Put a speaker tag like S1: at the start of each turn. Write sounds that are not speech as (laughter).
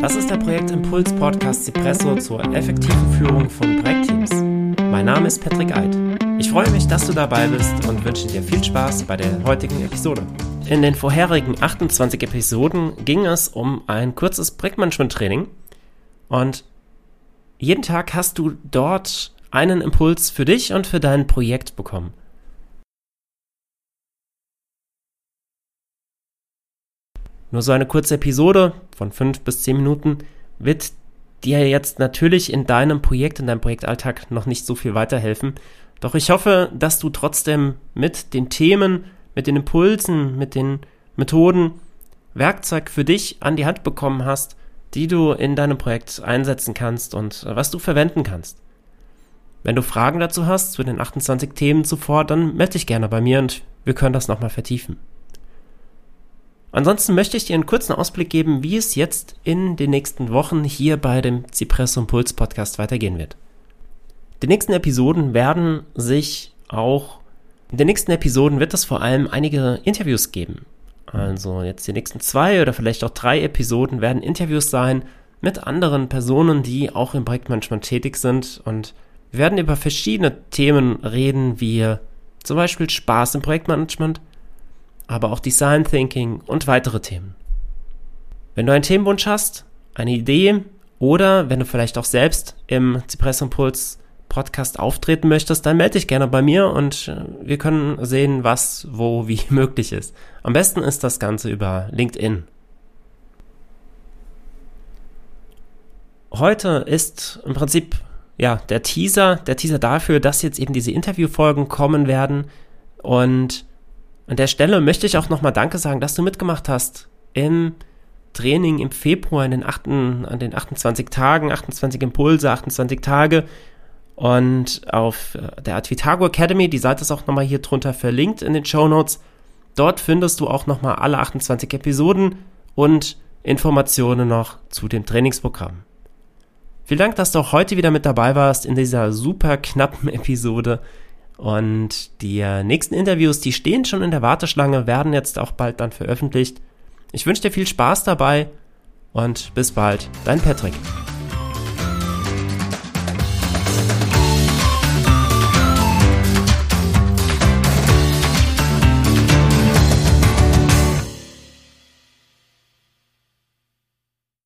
S1: Das ist der Projektimpuls Podcast Cipresso zur effektiven Führung von Projektteams. Mein Name ist Patrick Eid. Ich freue mich, dass du dabei bist und wünsche dir viel Spaß bei der heutigen Episode. In den vorherigen 28 Episoden ging es um ein kurzes Projektmanagement-Training und jeden Tag hast du dort einen Impuls für dich und für dein Projekt bekommen. Nur so eine kurze Episode von fünf bis zehn Minuten wird dir jetzt natürlich in deinem Projekt, in deinem Projektalltag noch nicht so viel weiterhelfen. Doch ich hoffe, dass du trotzdem mit den Themen, mit den Impulsen, mit den Methoden Werkzeug für dich an die Hand bekommen hast, die du in deinem Projekt einsetzen kannst und was du verwenden kannst. Wenn du Fragen dazu hast, zu den 28 Themen zuvor, dann melde dich gerne bei mir und wir können das nochmal vertiefen. Ansonsten möchte ich dir einen kurzen Ausblick geben, wie es jetzt in den nächsten Wochen hier bei dem Cipresso Impuls Podcast weitergehen wird. Die nächsten Episoden werden sich auch, in den nächsten Episoden wird es vor allem einige Interviews geben. Also jetzt die nächsten zwei oder vielleicht auch drei Episoden werden Interviews sein mit anderen Personen, die auch im Projektmanagement tätig sind und wir werden über verschiedene Themen reden, wie zum Beispiel Spaß im Projektmanagement, aber auch Design Thinking und weitere Themen. Wenn du einen Themenwunsch hast, eine Idee oder wenn du vielleicht auch selbst im Zypress Impuls Podcast auftreten möchtest, dann melde dich gerne bei mir und äh, wir können sehen, was, wo, wie (laughs) möglich ist. Am besten ist das Ganze über LinkedIn. Heute ist im Prinzip ja der Teaser, der Teaser dafür, dass jetzt eben diese Interviewfolgen kommen werden und an der Stelle möchte ich auch nochmal Danke sagen, dass du mitgemacht hast im Training im Februar in den, 8, an den 28 Tagen, 28 Impulse, 28 Tage. Und auf äh, der Advitago Academy, die Seite ist auch nochmal hier drunter verlinkt in den Show Notes. Dort findest du auch nochmal alle 28 Episoden und Informationen noch zu dem Trainingsprogramm. Vielen Dank, dass du auch heute wieder mit dabei warst in dieser super knappen Episode. Und die äh, nächsten Interviews, die stehen schon in der Warteschlange, werden jetzt auch bald dann veröffentlicht. Ich wünsche dir viel Spaß dabei und bis bald, dein Patrick.